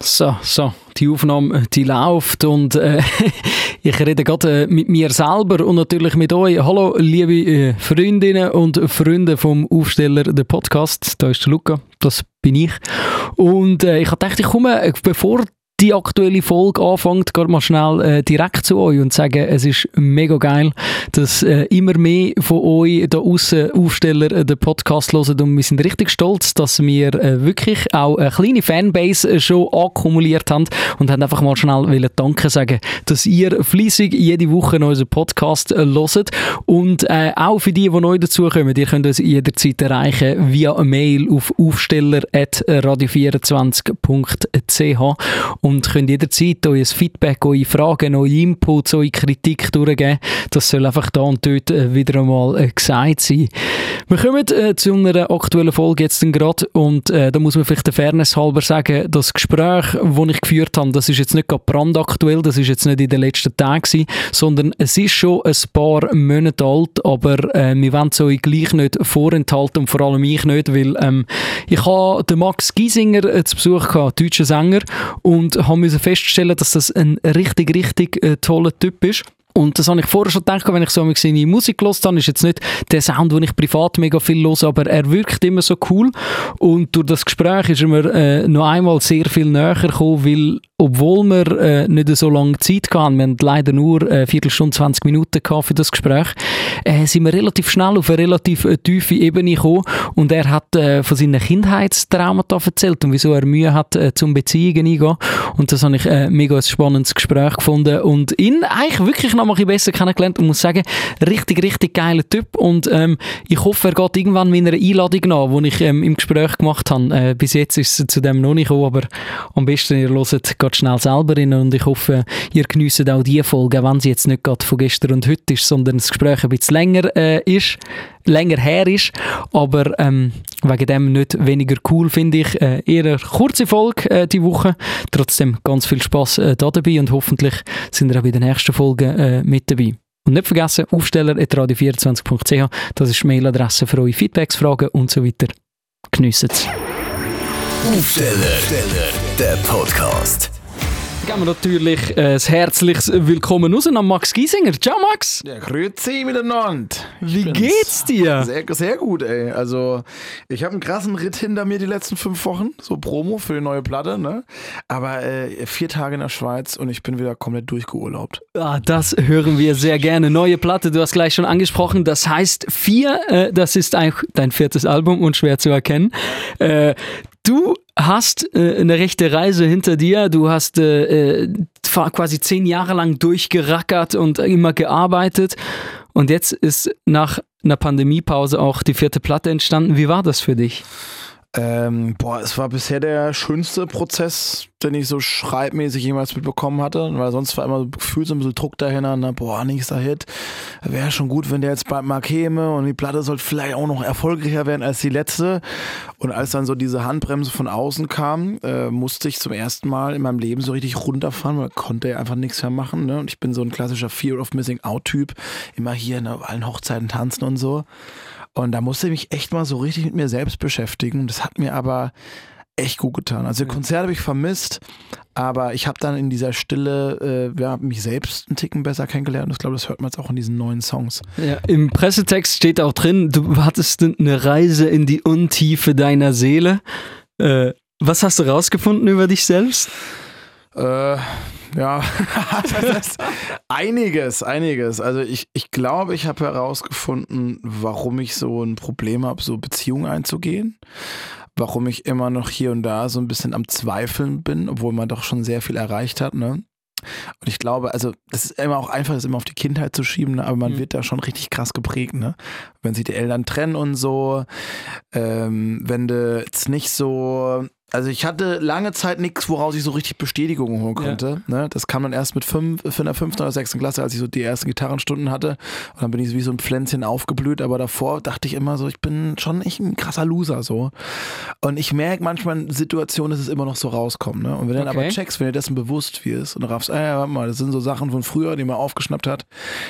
So, so, die Aufnahme, die läuft und äh, ich rede gerade äh, mit mir selber und natürlich mit euch. Hallo, liebe äh, Freundinnen und Freunde vom Aufsteller, der Podcast. Da ist Luca, das bin ich. Und äh, ich dachte, ich komme, äh, bevor die aktuelle Folge anfängt, gerade mal schnell äh, direkt zu euch und sagen, es ist mega geil, dass äh, immer mehr von euch da außen Aufsteller äh, den Podcast hören. Und wir sind richtig stolz, dass wir äh, wirklich auch eine kleine Fanbase äh, schon akkumuliert haben und haben einfach mal schnell wollen Danke sagen, dass ihr fließig jede Woche unseren Podcast äh, hört und äh, auch für die, die neu dazukommen, ihr könnt uns jederzeit erreichen via Mail auf aufsteller.radio24.ch und könnt jederzeit euer Feedback, eure Fragen, eure Inputs, eure Kritik durchgeben. Das soll einfach da und dort äh, wieder einmal äh, gesagt sein. Wir kommen äh, zu einer aktuellen Folge jetzt gerade und äh, da muss man vielleicht der Fairness halber sagen, das Gespräch, das ich geführt habe, das ist jetzt nicht gerade brandaktuell, das ist jetzt nicht in den letzten Tagen sondern es ist schon ein paar Monate alt, aber äh, wir wollen es euch gleich nicht vorenthalten und vor allem ich nicht, weil ähm, ich habe den Max Giesinger zu Besuch gehabt, deutscher Sänger und haben müssen feststellen, dass das ein richtig, richtig äh, toller Typ ist. Und das habe ich vorher schon gedacht, wenn ich so seine Musik gehört habe, ist jetzt nicht der Sound, den ich privat mega viel höre, aber er wirkt immer so cool. Und durch das Gespräch ist er mir äh, noch einmal sehr viel näher gekommen, weil obwohl wir äh, nicht so lange Zeit hatten, wir hatten leider nur eine äh, Viertelstunde, 20 Minuten für das Gespräch, äh, sind wir relativ schnell auf eine relativ äh, tiefe Ebene gekommen. Und er hat äh, von seinen Kindheitstraumata erzählt und wieso er Mühe hat, äh, zum Beziehungen eingehen und das habe ich äh, mega ein spannendes Gespräch gefunden und ihn eigentlich wirklich noch mal ein besser kennengelernt und muss sagen, richtig, richtig geiler Typ. Und ähm, ich hoffe, er geht irgendwann meiner Einladung nach, die ich ähm, im Gespräch gemacht habe. Äh, bis jetzt ist es zu dem noch nicht gekommen, aber am besten ihr hört gerade schnell selber rein und ich hoffe, ihr genießt auch die Folge, wenn sie jetzt nicht gerade von gestern und heute ist, sondern das Gespräch ein bisschen länger äh, ist, länger her ist, aber ähm, wegen dem nicht weniger cool, finde ich. Äh, eher eine kurze Folge äh, die Woche, trotzdem ganz viel Spaß äh, da dabei und hoffentlich sind wir auch bei der nächsten Folge äh, mit dabei. Und nicht vergessen, aufsteller.radio24.ch, das ist die Mailadresse für eure Feedbacks, Fragen und so weiter. Geniessen es. Aufsteller, der Podcast geben wir natürlich äh, ein herzliches Willkommen raus an Max Giesinger. Ciao Max! Ja, grüezi miteinander. Wie geht's dir? Sehr, sehr gut, ey. Also, ich habe einen krassen Ritt hinter mir die letzten fünf Wochen. So Promo für die neue Platte, ne? Aber äh, vier Tage in der Schweiz und ich bin wieder komplett durchgeurlaubt. Ah, das hören wir sehr gerne. Neue Platte, du hast gleich schon angesprochen. Das heißt, vier, äh, das ist eigentlich dein viertes Album und schwer zu erkennen. Äh, du hast äh, eine rechte Reise hinter dir. Du hast äh, äh quasi zehn Jahre lang durchgerackert und immer gearbeitet. Und jetzt ist nach einer Pandemiepause auch die vierte Platte entstanden. Wie war das für dich? Ähm, boah, es war bisher der schönste Prozess, den ich so schreibmäßig jemals mitbekommen hatte, weil sonst war immer gefühlt so ein bisschen Druck dahinter, na, boah, nächster Hit, wäre schon gut, wenn der jetzt bald mal käme und die Platte sollte vielleicht auch noch erfolgreicher werden als die letzte. Und als dann so diese Handbremse von außen kam, äh, musste ich zum ersten Mal in meinem Leben so richtig runterfahren, weil konnte einfach nichts mehr machen. Ne? Und ich bin so ein klassischer Fear of Missing Out-Typ, immer hier ne, allen Hochzeiten tanzen und so. Und da musste ich mich echt mal so richtig mit mir selbst beschäftigen. Das hat mir aber echt gut getan. Also Konzert habe ich vermisst, aber ich habe dann in dieser Stille äh, ja, mich selbst einen Ticken besser kennengelernt. Und ich glaube, das hört man jetzt auch in diesen neuen Songs. Ja, Im Pressetext steht auch drin, du hattest eine Reise in die Untiefe deiner Seele. Äh, was hast du rausgefunden über dich selbst? Äh, ja, einiges, einiges. Also ich, ich glaube, ich habe herausgefunden, warum ich so ein Problem habe, so Beziehungen einzugehen. Warum ich immer noch hier und da so ein bisschen am Zweifeln bin, obwohl man doch schon sehr viel erreicht hat, ne? Und ich glaube, also das ist immer auch einfach, das immer auf die Kindheit zu schieben, ne? aber man mhm. wird da schon richtig krass geprägt, ne? Wenn sich die Eltern trennen und so, ähm, wenn du jetzt nicht so also ich hatte lange Zeit nichts, woraus ich so richtig Bestätigung holen konnte. Ja. Ne? Das kam dann erst mit fünf, in der fünften oder sechsten Klasse, als ich so die ersten Gitarrenstunden hatte. Und dann bin ich so wie so ein Pflänzchen aufgeblüht. Aber davor dachte ich immer so, ich bin schon echt ein krasser Loser so. Und ich merke manchmal in Situationen, dass es immer noch so rauskommt. Ne? Und wenn du dann aber checkst, wenn dir dessen bewusst wirst und raffst, ja, warte mal, das sind so Sachen von früher, die man aufgeschnappt hat,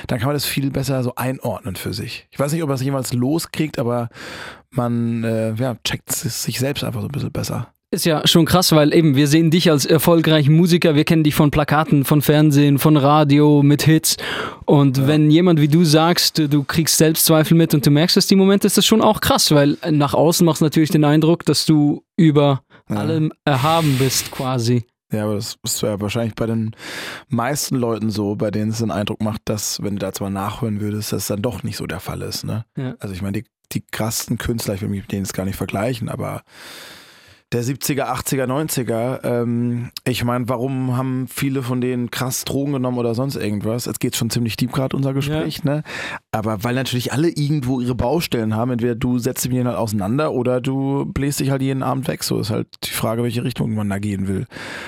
dann kann man das viel besser so einordnen für sich. Ich weiß nicht, ob er es jemals loskriegt, aber man äh, ja, checkt sich selbst einfach so ein bisschen besser. Ist ja schon krass, weil eben wir sehen dich als erfolgreichen Musiker, wir kennen dich von Plakaten, von Fernsehen, von Radio, mit Hits. Und wenn jemand wie du sagst, du kriegst Selbstzweifel mit und du merkst es die Momente, ist das schon auch krass, weil nach außen machst du natürlich den Eindruck, dass du über Ja. allem erhaben bist quasi. Ja, aber das ist ja wahrscheinlich bei den meisten Leuten so, bei denen es den Eindruck macht, dass, wenn du da zwar nachhören würdest, dass dann doch nicht so der Fall ist. Ne? Ja. Also ich meine, die, die krassesten Künstler, ich will mich mit denen jetzt gar nicht vergleichen, aber der 70er, 80er, 90er, ähm, ich meine, warum haben viele von denen krass Drogen genommen oder sonst irgendwas? Jetzt geht schon ziemlich deep gerade unser Gespräch, ne? Aber weil natürlich alle irgendwo ihre Baustellen haben, entweder du setzt dich mit denen halt auseinander oder du bläst dich halt jeden Abend weg. So ist halt die Frage, welche Richtung man da gehen will.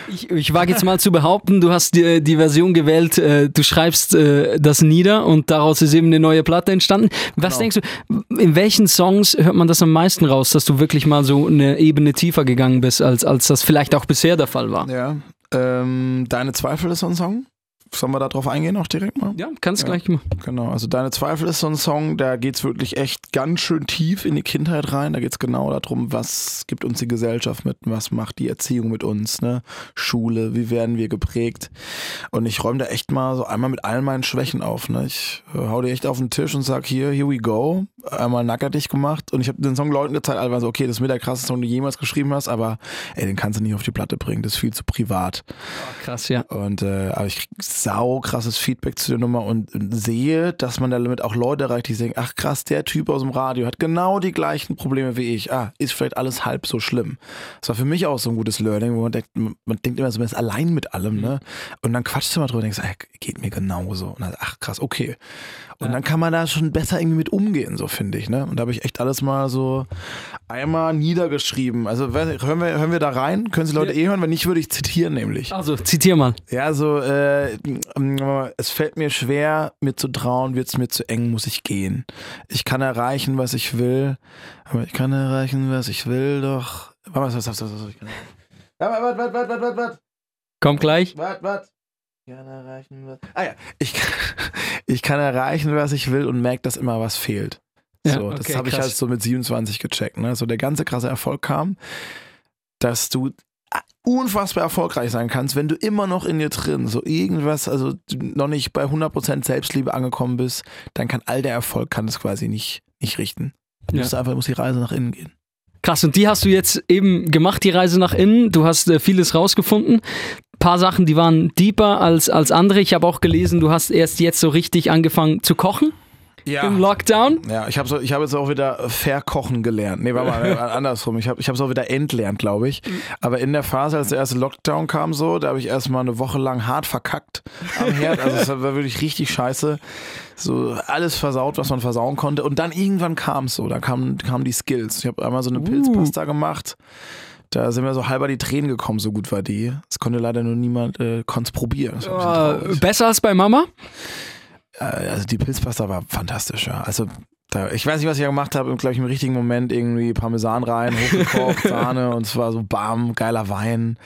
Ich, ich wage jetzt mal zu behaupten, du hast die, die Version gewählt, äh, du schreibst äh, das nieder und daraus ist eben eine neue Platte entstanden. Was Genau. denkst du, in welchen Songs hört man das am meisten raus, dass du wirklich mal so eine Ebene tiefer gegangen bist, als, als das vielleicht auch bisher der Fall war? Ja. Ähm, Deine Zweifel ist so ein Song. Sollen wir da drauf eingehen auch direkt mal? Ja, kannst Ja. gleich mal. Genau, also Deine Zweifel ist so ein Song, da geht es wirklich echt ganz schön tief in die Kindheit rein. Da geht es genau darum, was gibt uns die Gesellschaft mit, was macht die Erziehung mit uns, ne? Schule, wie werden wir geprägt. Und ich räume da echt mal so einmal mit all meinen Schwächen auf. Ne? Ich äh, hau dir echt auf den Tisch und sag hier, here we go. Einmal nackertig gemacht. Und ich habe den Song Leuten gezeigt, alle waren so, okay, das ist mit der krasseste Song, den du jemals geschrieben hast, aber ey, den kannst du nicht auf die Platte bringen, das ist viel zu privat. Krass, ja. Und äh, aber ich krieg sau krasses Feedback zu der Nummer und sehe, dass man damit auch Leute erreicht, die sagen, ach krass, der Typ aus dem Radio hat genau die gleichen Probleme wie ich. Ah, ist vielleicht alles halb so schlimm. Das war für mich auch so ein gutes Learning, wo man denkt, man denkt immer so, man ist allein mit allem, ne? Und dann quatschst du mal drüber und denkst, ey, geht mir genauso. Und dann, ach krass, okay. Und Ja. dann kann man da schon besser irgendwie mit umgehen, so finde ich, ne? Und da habe ich echt alles mal so einmal niedergeschrieben. Also hören wir, hören wir da rein? Können Sie Leute eh hören? Wenn nicht, würde ich zitieren nämlich. Also, zitier mal. Ja, so, äh, es fällt mir schwer, mir zu trauen, wird es mir zu eng, muss ich gehen. Ich kann erreichen, was ich will, aber ich kann erreichen, was ich will, doch. Was, ich kann Warte, warte, warte, warte, warte, warte, Kommt gleich. warte, warte. Ich kann erreichen, was. Ah ja, ich, kann- ich kann erreichen, was ich will und merke, dass immer was fehlt. Ja, So, das okay, habe ich halt so mit 27 gecheckt. Ne? So der ganze krasse Erfolg kam, dass du unfassbar erfolgreich sein kannst, wenn du immer noch in dir drin so irgendwas, also noch nicht bei 100% Selbstliebe angekommen bist, dann kann all der Erfolg kann das quasi nicht, nicht richten. Du Ja. musst einfach, muss die Reise nach innen gehen. Krass, und die hast du jetzt eben gemacht, die Reise nach innen. Du hast äh, vieles rausgefunden. paar Sachen, die waren deeper als, als andere. Ich habe auch gelesen, du hast erst jetzt so richtig angefangen zu kochen im Lockdown. Ja, ich habe so, ich hab jetzt auch wieder verkochen gelernt. Nee, warte mal, äh, andersrum. Ich habe ich es auch wieder entlernt, glaube ich. Aber in der Phase, als der erste Lockdown kam, so, da habe ich erstmal eine Woche lang hart verkackt am Herd. Also es war wirklich richtig scheiße. So alles versaut, was man versauen konnte. Und dann irgendwann kam es so, da kamen, kamen die Skills. Ich habe einmal so eine Pilzpasta gemacht. Da sind mir so halber die Tränen gekommen, so gut war die. Das konnte leider nur niemand, äh, konnte es probieren. War Äh, traurig. besser als bei Mama? Äh, also die Pilzpasta war fantastisch, ja. Also da, ich weiß nicht, was ich da gemacht habe, glaube ich im richtigen Moment irgendwie Parmesan rein, hochgekocht, Sahne und es war so bam, geiler Wein.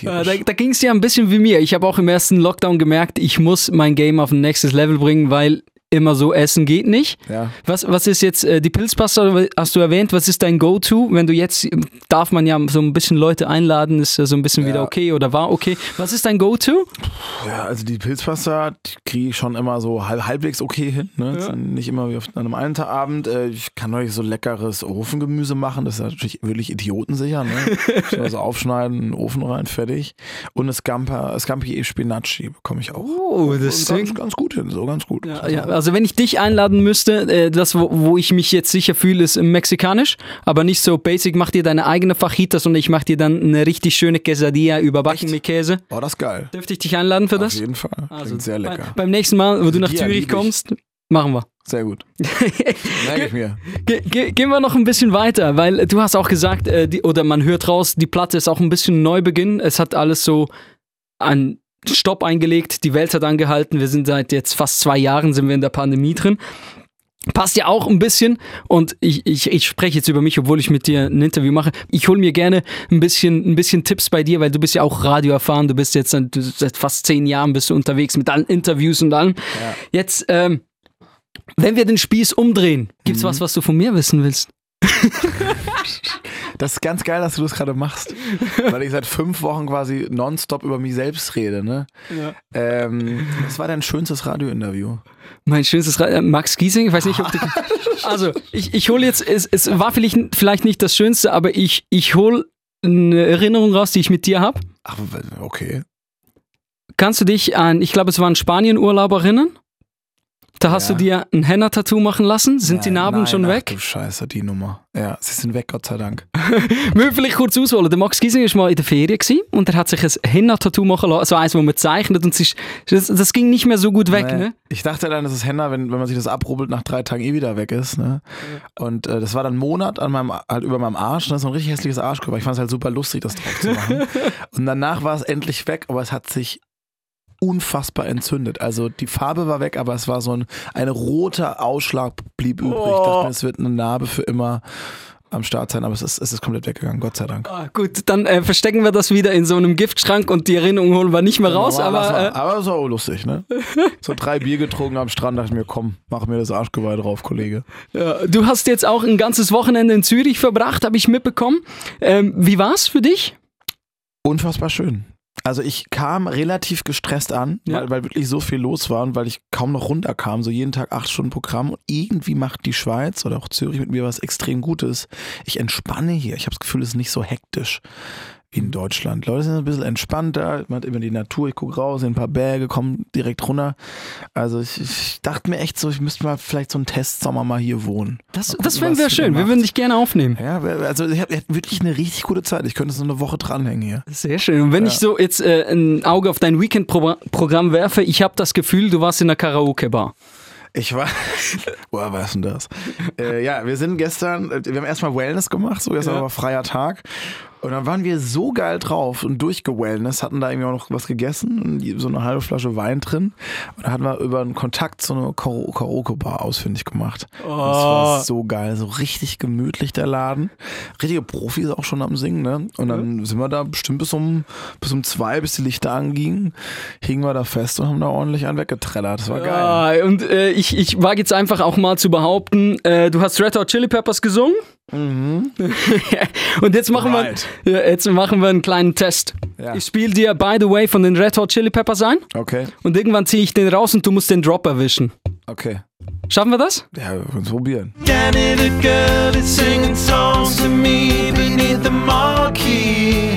Ja, Äh, tierisch. da da ging es dir ein bisschen wie mir. Ich habe auch im ersten Lockdown gemerkt, ich muss mein Game auf ein nächstes Level bringen, weil immer so essen geht nicht. ja. Was, was ist jetzt äh, die Pilzpasta, hast du erwähnt, was ist dein Go-To? Wenn du jetzt, darf man ja so ein bisschen Leute einladen, ist ja so ein bisschen Ja. wieder okay oder war okay. Was ist dein Go-To? ja, also die Pilzpasta die kriege ich schon immer so halb, halbwegs okay hin. Ne? Ja. Nicht immer wie auf einem einen Abend. Äh, Ich kann euch so leckeres Ofengemüse machen. Das ist natürlich wirklich idiotensicher. Ne? so also aufschneiden, in den Ofen rein, fertig. Und eine Scampa, Scampi e Spinacci bekomme ich auch. Oh, das Und ganz, ganz gut hin, so ganz gut. Ja, ja, also wenn ich dich einladen müsste, äh, das, wo, wo ich mich jetzt sicher fühle, ist mexikanisch, aber nicht so basic. Mach dir deine eigene Fajitas und ich mach dir dann eine richtig schöne Quesadilla überbacken Echt? mit Käse. Oh, das ist geil. Dürfte ich dich einladen für Auf das? jeden Fall. Klingt Also sehr bei- lecker. beim nächsten Mal, wo du nach Die Zürich kommst, machen wir. Sehr gut. Merke ich mir. Ge ge gehen wir noch ein bisschen weiter, weil du hast auch gesagt, äh, die, oder man hört raus, die Platte ist auch ein bisschen Neubeginn. Es hat alles so einen Stopp eingelegt, die Welt hat angehalten. Wir sind seit jetzt fast zwei Jahren sind wir in der Pandemie drin. Passt ja auch ein bisschen und ich, ich, ich spreche jetzt über mich, obwohl ich mit dir ein Interview mache. Ich hole mir gerne ein bisschen, ein bisschen Tipps bei dir, weil du bist ja auch Radio erfahren, du bist jetzt seit, du- seit fast zehn Jahren bist du unterwegs mit allen Interviews und allem. Ja. Jetzt, ähm, wenn wir den Spieß umdrehen, gibt's Mhm. was, was du von mir wissen willst? Das ist ganz geil, dass du das gerade machst. Weil ich seit fünf Wochen quasi nonstop über mich selbst rede. Ne? Ja. Ähm, was war dein schönstes Radiointerview? Mein schönstes Ra äh, Max Giesing, ich weiß nicht, ob du. Also, ich, ich hole jetzt, es, es war vielleicht, vielleicht nicht das Schönste, aber ich, ich hole eine Erinnerung raus, die ich mit dir habe. Ach, okay. Kannst du dich an, ich glaube, es waren Spanien-Urlaub erinnern? Da hast Ja. du dir ein Henna-Tattoo machen lassen. Sind die Nein, Narben nein, schon ach weg? Du Scheiße, die Nummer. Ja, sie sind weg, Gott sei Dank. Wir vielleicht kurz ausholen. Der Max Giesing war mal in der Ferien und er hat sich ein Henna-Tattoo machen lassen, so eins, wo man zeichnet und es ist, das, das ging nicht mehr so gut weg, Nee. ne? Ich dachte dann, das ist Henna, wenn, wenn man sich das abrubbelt, nach drei Tagen eh wieder weg ist. Ne? Und äh, das war dann einen Monat an meinem, halt über meinem Arsch. Ne? So ein richtig hässliches Arschkörper. Ich fand es halt super lustig, das drauf zu machen. und danach war es endlich weg, aber es hat sich unfassbar entzündet. Also die Farbe war weg, aber es war so ein, ein roter Ausschlag blieb übrig. Ich Oh. dachte mir, es wird eine Narbe für immer am Start sein, aber es ist, es ist komplett weggegangen, Gott sei Dank. Ah, gut, dann äh, verstecken wir das wieder in so einem Giftschrank und die Erinnerung holen wir nicht mehr raus, Aber, lass aber äh, aber es war auch lustig, ne? So drei Bier getrunken am Strand, dachte ich mir, komm, mach mir das Arschgeweih drauf, Kollege. Ja, du hast jetzt auch ein ganzes Wochenende in Zürich verbracht, habe ich mitbekommen. Ähm, wie war's für dich? Unfassbar schön. Also ich kam relativ gestresst an, Ja. weil, weil wirklich so viel los war und weil ich kaum noch runterkam. So jeden Tag acht Stunden Programm und irgendwie macht die Schweiz oder auch Zürich mit mir was extrem Gutes. Ich entspanne hier. Ich habe das Gefühl, es ist nicht so hektisch in Deutschland. Leute sind ein bisschen entspannter, man hat immer die Natur, ich gucke raus, in ein paar Berge, komme direkt runter. Also ich, ich dachte mir echt so, ich müsste mal vielleicht so einen Testsommer mal hier wohnen. Das, gucken, das wären was wir schön. Wir würden dich gerne aufnehmen. Ja, also ich habe wirklich eine richtig gute Zeit. Ich könnte so eine Woche dranhängen hier. Sehr schön. Und wenn Ja. ich so jetzt äh, ein Auge auf dein Weekend-Programm werfe, ich habe das Gefühl, du warst in einer Karaoke-Bar. Ich war. Woher weißt du denn das? äh, ja, wir sind gestern, äh, wir haben erstmal Wellness gemacht, so gestern Ja. war freier Tag. Und dann waren wir so geil drauf und durchgewellness, hatten da irgendwie auch noch was gegessen, und so eine halbe Flasche Wein drin. Und da hatten wir über einen Kontakt so eine Karaoke-Bar ausfindig gemacht. Das war so geil, so richtig gemütlich der Laden. Richtige Profis auch schon am Singen, ne? Und dann sind wir da bestimmt bis um, bis um zwei, bis die Lichter angingen, hingen wir da fest und haben da ordentlich einen weggetrellert. Das war geil. Ja, und äh, ich, ich wage jetzt einfach auch mal zu behaupten, äh, du hast Red Hot Chili Peppers gesungen. und jetzt machen, Right. wir, ja, jetzt machen wir einen kleinen Test. Ja. Ich spiele dir By the Way von den Red Hot Chili Peppers ein Okay, und irgendwann ziehe ich den raus und du musst den Drop erwischen. okay. Schaffen wir das? Ja, wir können es probieren. Danny the girl is singing songs to me beneath the marquee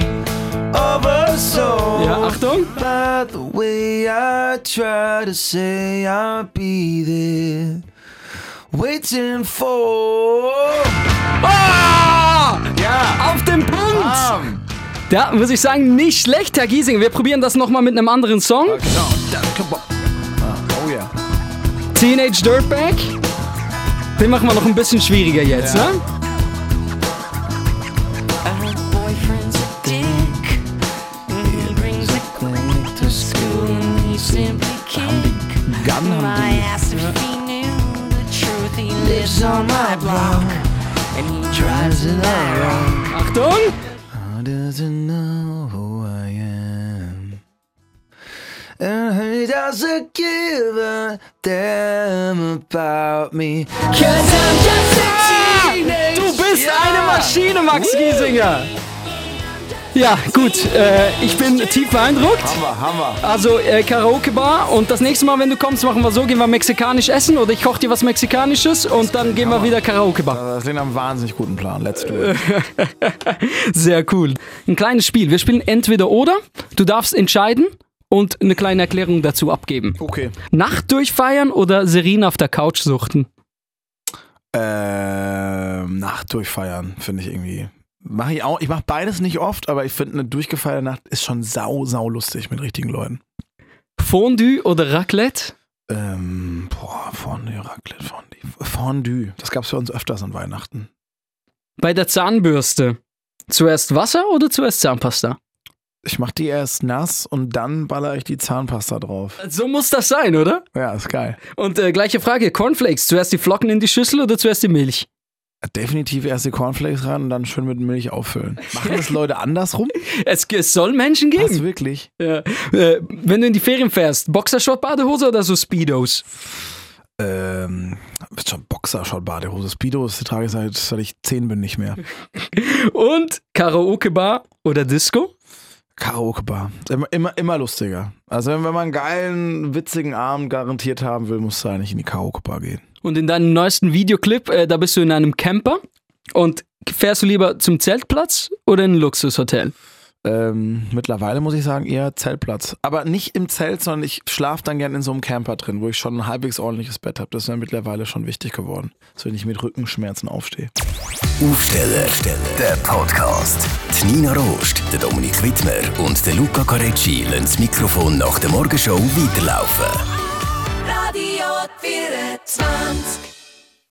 of her soul. Ja, Achtung. By the way, I try to say I'll be there, waiting for. Ah! Ja! Auf den Punkt! Bam! Ja, muss ich sagen, nicht schlecht, Herr Giesing. Wir probieren das nochmal mit einem anderen Song. Genau. Ah, oh ja. Teenage Dirtbag. Den machen wir noch ein bisschen schwieriger jetzt, Ja. ne? Achtung! How does it know who I am? And he doesn't give a damn about me. Cause I'm just a teenage Du bist ja. eine Maschine, Max Giesinger! Ja, gut, äh, ich bin tief beeindruckt. Hammer, Hammer. Also äh, Karaoke-Bar und das nächste Mal, wenn du kommst, machen wir so, gehen wir mexikanisch essen oder ich koche dir was Mexikanisches und dann gehen wir wieder Karaoke-Bar. Das klingt einem wahnsinnig guten Plan. Let's do it. Sehr cool. Ein kleines Spiel. Wir spielen entweder oder. Du darfst entscheiden und eine kleine Erklärung dazu abgeben. Okay. Nacht durchfeiern oder Serena auf der Couch suchten? Ähm, Nacht durchfeiern, finde ich irgendwie. Mache ich auch. Ich mache beides nicht oft, aber ich finde, eine durchgefeierte Nacht ist schon sau, sau lustig mit richtigen Leuten. Fondue oder Raclette? Ähm, boah, Fondue, Raclette, Fondue. Fondue. Das gab es für uns öfters an Weihnachten. Bei der Zahnbürste. Zuerst Wasser oder zuerst Zahnpasta? Ich mache die erst nass und dann baller ich die Zahnpasta drauf. So muss das sein, oder? Ja, ist geil. Und äh, gleiche Frage, Cornflakes. Zuerst die Flocken in die Schüssel oder zuerst die Milch? Definitiv erst die Cornflakes ran und dann schön mit Milch auffüllen. Machen das Leute andersrum? Es, es soll Menschen Was, geben. wirklich? Ja. Äh, wenn du in die Ferien fährst, Boxershort, Badehose oder so Speedos? Ähm, schon Boxer, schon Badehose. Speedos trage ich seit, seit ich zehn bin nicht mehr. Und Karaoke-Bar oder Disco? Karaoke-Bar. Immer, immer, immer lustiger. Also wenn, wenn man einen geilen, witzigen Abend garantiert haben will, musst du eigentlich in die Karaoke-Bar gehen. Und in deinem neuesten Videoclip, äh, da bist du in einem Camper und fährst du lieber zum Zeltplatz oder in ein Luxushotel? Ähm, mittlerweile muss ich sagen, eher Zeltplatz. Aber nicht im Zelt, sondern ich schlafe dann gern in so einem Camper drin, wo ich schon ein halbwegs ordentliches Bett habe. Das ist mir mittlerweile schon wichtig geworden. So wenn ich mit Rückenschmerzen aufstehe. Aufsteller, der Podcast. Die Nina Rost, der Dominik Wittmer und der Luca Carecci lassen das Mikrofon nach der Morgenshow weiterlaufen. Radio 24